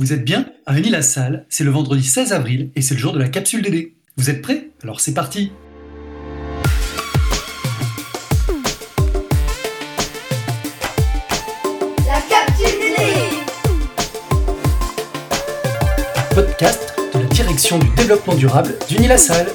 Vous êtes bien Rémi La Salle, c'est le vendredi 16 avril et c'est le jour de la capsule DD. Vous êtes prêts? Alors c'est parti La capsule DD Podcast de la direction du développement durable La Salle.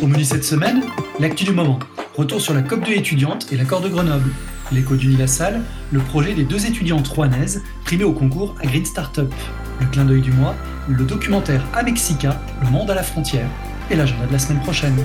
Au menu cette semaine, l'actu du moment. Retour sur la COP2 étudiante et l'accord de Grenoble. L'écho Salle, le projet des deux étudiantes rouennaises primées au concours à Green Startup. Le clin d'œil du mois, le documentaire à le monde à la frontière. Et l'agenda de la semaine prochaine.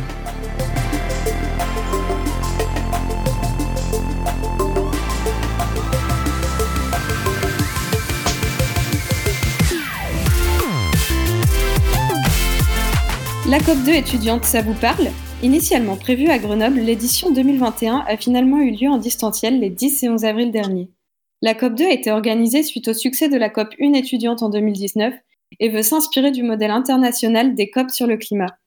La COP2 étudiante, ça vous parle? Initialement prévue à Grenoble, l'édition 2021 a finalement eu lieu en distanciel les 10 et 11 avril dernier. La COP2 a été organisée suite au succès de la COP 1 étudiante en 2019 et veut s'inspirer du modèle international des COP sur le climat.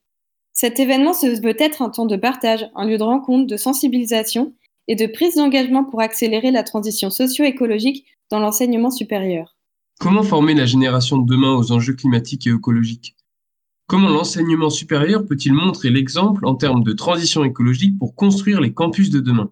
Cet événement se veut être un temps de partage, un lieu de rencontre, de sensibilisation et de prise d'engagement pour accélérer la transition socio-écologique dans l'enseignement supérieur. Comment former la génération de demain aux enjeux climatiques et écologiques? Comment l'enseignement supérieur peut-il montrer l'exemple en termes de transition écologique pour construire les campus de demain?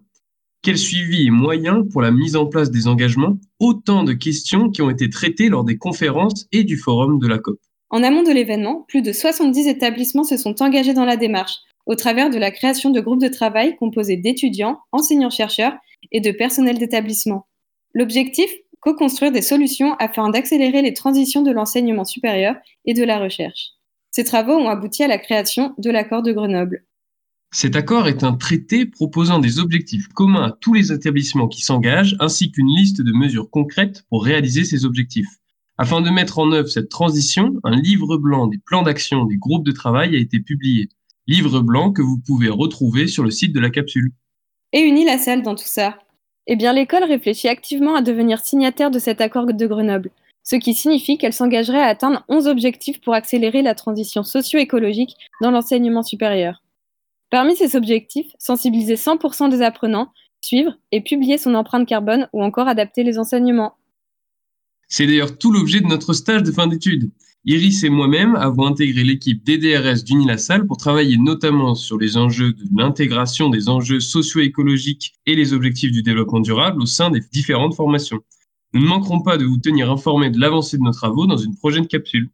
Quel suivi et moyens pour la mise en place des engagements? Autant de questions qui ont été traitées lors des conférences et du forum de la COP. En amont de l'événement, plus de 70 établissements se sont engagés dans la démarche, au travers de la création de groupes de travail composés d'étudiants, enseignants-chercheurs et de personnel d'établissement. L'objectif Co-construire des solutions afin d'accélérer les transitions de l'enseignement supérieur et de la recherche. Ces travaux ont abouti à la création de l'accord de Grenoble. Cet accord est un traité proposant des objectifs communs à tous les établissements qui s'engagent, ainsi qu'une liste de mesures concrètes pour réaliser ces objectifs. Afin de mettre en œuvre cette transition, un livre blanc des plans d'action des groupes de travail a été publié. Livre blanc que vous pouvez retrouver sur le site de la capsule. Et unis la salle dans tout ça Eh bien, l'école réfléchit activement à devenir signataire de cet accord de Grenoble ce qui signifie qu'elle s'engagerait à atteindre 11 objectifs pour accélérer la transition socio-écologique dans l'enseignement supérieur. Parmi ces objectifs, sensibiliser 100% des apprenants, suivre et publier son empreinte carbone ou encore adapter les enseignements. C'est d'ailleurs tout l'objet de notre stage de fin d'études. Iris et moi-même avons intégré l'équipe DDRS d'Unilassal pour travailler notamment sur les enjeux de l'intégration des enjeux socio-écologiques et les objectifs du développement durable au sein des différentes formations. Nous ne manquerons pas de vous tenir informés de l'avancée de nos travaux dans une prochaine capsule.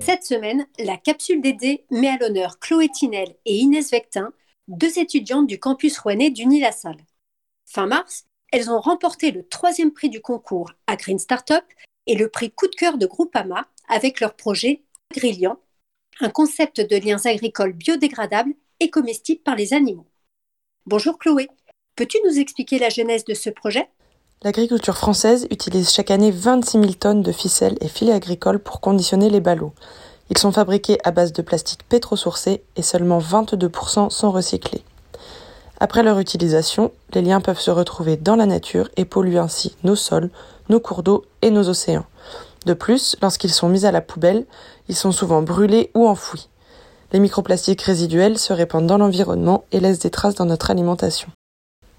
Cette semaine, la capsule DD met à l'honneur Chloé Tinel et Inès Vectin, deux étudiantes du campus rouennais d'Uni-la-Salle. Fin mars, elles ont remporté le troisième prix du concours à Green Startup et le prix coup de cœur de Groupama avec leur projet Agrillian, un concept de liens agricoles biodégradables et comestibles par les animaux. Bonjour Chloé, peux-tu nous expliquer la genèse de ce projet? L'agriculture française utilise chaque année 26 000 tonnes de ficelles et filets agricoles pour conditionner les ballots. Ils sont fabriqués à base de plastique pétrosourcé et seulement 22% sont recyclés. Après leur utilisation, les liens peuvent se retrouver dans la nature et polluer ainsi nos sols, nos cours d'eau et nos océans. De plus, lorsqu'ils sont mis à la poubelle, ils sont souvent brûlés ou enfouis. Les microplastiques résiduels se répandent dans l'environnement et laissent des traces dans notre alimentation.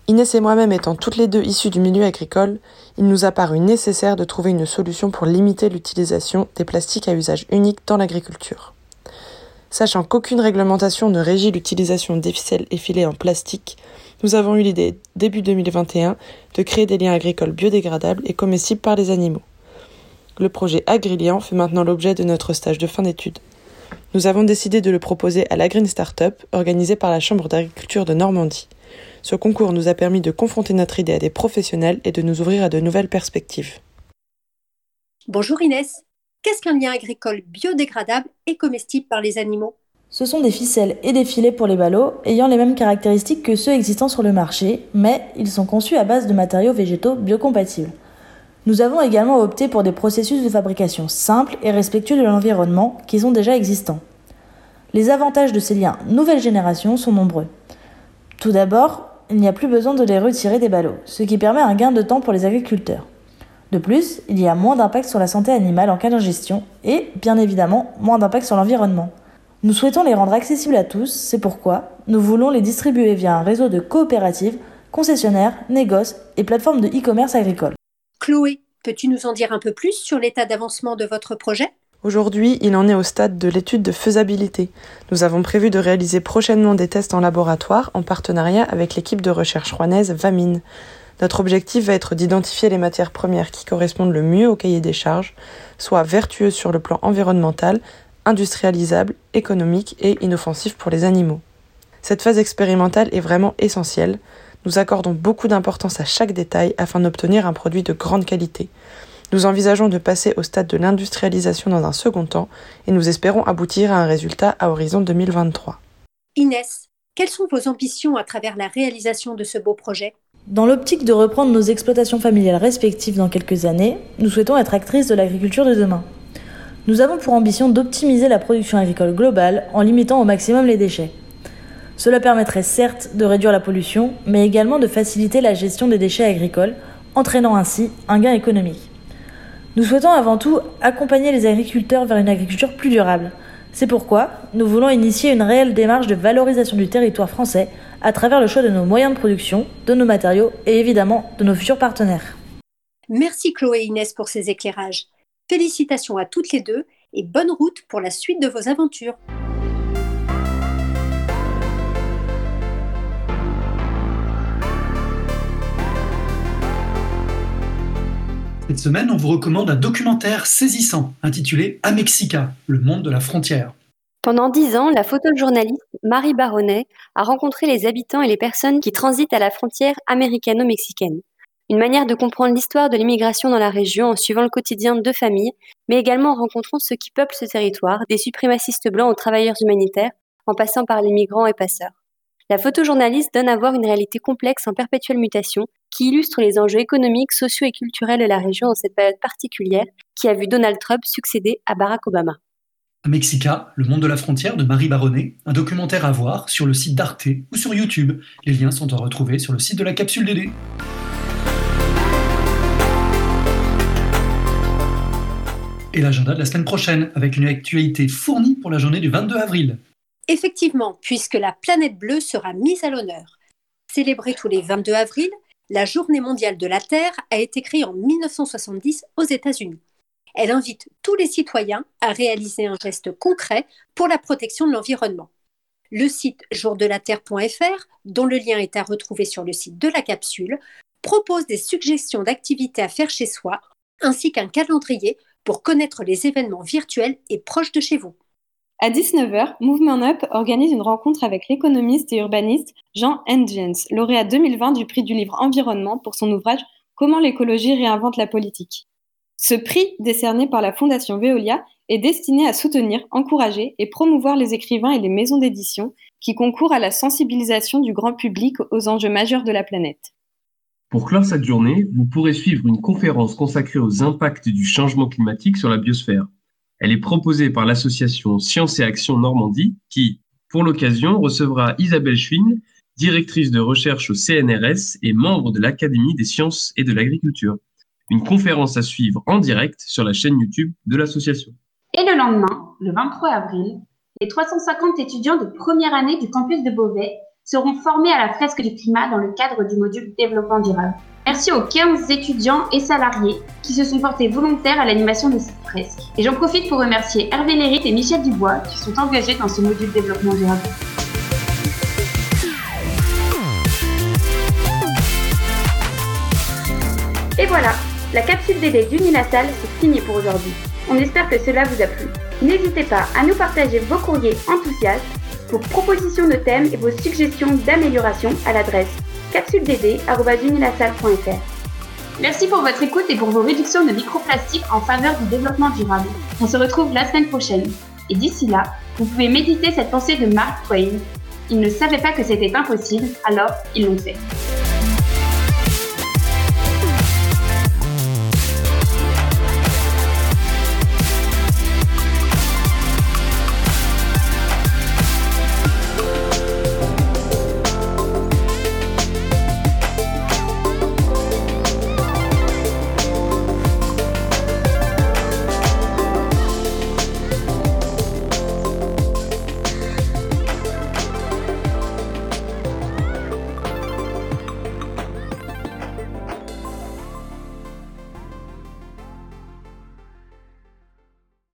Inès et moi-même étant toutes les deux issues du milieu agricole, il nous a paru nécessaire de trouver une solution pour limiter l'utilisation des plastiques à usage unique dans l'agriculture. Sachant qu'aucune réglementation ne régit l'utilisation des ficelles et en plastique, nous avons eu l'idée, début 2021, de créer des liens agricoles biodégradables et comestibles par les animaux. Le projet Agrilian fait maintenant l'objet de notre stage de fin d'études. Nous avons décidé de le proposer à la Green Startup, organisée par la Chambre d'agriculture de Normandie. Ce concours nous a permis de confronter notre idée à des professionnels et de nous ouvrir à de nouvelles perspectives. Bonjour Inès, qu'est-ce qu'un lien agricole biodégradable et comestible par les animaux? Ce sont des ficelles et des filets pour les ballots ayant les mêmes caractéristiques que ceux existant sur le marché, mais ils sont conçus à base de matériaux végétaux biocompatibles. Nous avons également opté pour des processus de fabrication simples et respectueux de l'environnement qui sont déjà existants. Les avantages de ces liens nouvelle génération sont nombreux. Tout d'abord, il n'y a plus besoin de les retirer des ballots, ce qui permet un gain de temps pour les agriculteurs. De plus, il y a moins d'impact sur la santé animale en cas d'ingestion et, bien évidemment, moins d'impact sur l'environnement. Nous souhaitons les rendre accessibles à tous, c'est pourquoi nous voulons les distribuer via un réseau de coopératives, concessionnaires, négoces et plateformes de e-commerce agricole. Chloé, peux-tu nous en dire un peu plus sur l'état d'avancement de votre projet? Aujourd'hui, il en est au stade de l'étude de faisabilité. Nous avons prévu de réaliser prochainement des tests en laboratoire en partenariat avec l'équipe de recherche rouennaise VAMINE. Notre objectif va être d'identifier les matières premières qui correspondent le mieux au cahier des charges, soit vertueuses sur le plan environnemental, industrialisables, économiques et inoffensives pour les animaux. Cette phase expérimentale est vraiment essentielle. Nous accordons beaucoup d'importance à chaque détail afin d'obtenir un produit de grande qualité. Nous envisageons de passer au stade de l'industrialisation dans un second temps et nous espérons aboutir à un résultat à horizon 2023. Inès, quelles sont vos ambitions à travers la réalisation de ce beau projet? Dans l'optique de reprendre nos exploitations familiales respectives dans quelques années, nous souhaitons être actrices de l'agriculture de demain. Nous avons pour ambition d'optimiser la production agricole globale en limitant au maximum les déchets. Cela permettrait certes de réduire la pollution, mais également de faciliter la gestion des déchets agricoles, entraînant ainsi un gain économique. Nous souhaitons avant tout accompagner les agriculteurs vers une agriculture plus durable. C'est pourquoi nous voulons initier une réelle démarche de valorisation du territoire français à travers le choix de nos moyens de production, de nos matériaux et évidemment de nos futurs partenaires. Merci Chloé et Inès pour ces éclairages. Félicitations à toutes les deux et bonne route pour la suite de vos aventures. Cette semaine, on vous recommande un documentaire saisissant intitulé Amexica, le monde de la frontière. Pendant dix ans, la photojournaliste Marie Baronnet a rencontré les habitants et les personnes qui transitent à la frontière américano-mexicaine. Une manière de comprendre l'histoire de l'immigration dans la région en suivant le quotidien de deux familles, mais également en rencontrant ceux qui peuplent ce territoire, des suprémacistes blancs aux travailleurs humanitaires, en passant par les migrants et passeurs. La photojournaliste donne à voir une réalité complexe en perpétuelle mutation qui illustre les enjeux économiques, sociaux et culturels de la région dans cette période particulière qui a vu Donald Trump succéder à Barack Obama. Mexica, le monde de la frontière de Marie Baronnet, un documentaire à voir sur le site d'Arte ou sur YouTube. Les liens sont à retrouver sur le site de la capsule DD. Et l'agenda de la semaine prochaine, avec une actualité fournie pour la journée du 22 avril. Effectivement, puisque la planète bleue sera mise à l'honneur. Célébrée tous les 22 avril, la Journée mondiale de la Terre a été créée en 1970 aux États-Unis. Elle invite tous les citoyens à réaliser un geste concret pour la protection de l'environnement. Le site jourdelaterre.fr, dont le lien est à retrouver sur le site de la capsule, propose des suggestions d'activités à faire chez soi, ainsi qu'un calendrier pour connaître les événements virtuels et proches de chez vous. À 19h, Movement Up organise une rencontre avec l'économiste et urbaniste Jean Engens, lauréat 2020 du prix du livre Environnement pour son ouvrage Comment l'écologie réinvente la politique. Ce prix, décerné par la Fondation Veolia, est destiné à soutenir, encourager et promouvoir les écrivains et les maisons d'édition qui concourent à la sensibilisation du grand public aux enjeux majeurs de la planète. Pour clore cette journée, vous pourrez suivre une conférence consacrée aux impacts du changement climatique sur la biosphère. Elle est proposée par l'association Sciences et Action Normandie qui, pour l'occasion, recevra Isabelle Schwinn, directrice de recherche au CNRS et membre de l'Académie des sciences et de l'agriculture. Une conférence à suivre en direct sur la chaîne YouTube de l'association. Et le lendemain, le 23 avril, les 350 étudiants de première année du campus de Beauvais seront formés à la fresque du climat dans le cadre du module développement durable. Merci aux 15 étudiants et salariés qui se sont portés volontaires à l'animation de cette fresque. Et j'en profite pour remercier Hervé Lérit et Michel Dubois qui sont engagés dans ce module développement durable. Et voilà, la capsule DD d'Unilassal, c'est fini pour aujourd'hui. On espère que cela vous a plu. N'hésitez pas à nous partager vos courriers enthousiastes, vos propositions de thèmes et vos suggestions d'amélioration à l'adresse capsuledD.unilassal.fr. Merci pour votre écoute et pour vos réductions de microplastiques en faveur du développement durable. On se retrouve la semaine prochaine. Et d'ici là, vous pouvez méditer cette pensée de Mark Twain. Ils ne savaient pas que c'était impossible, alors ils l'ont fait.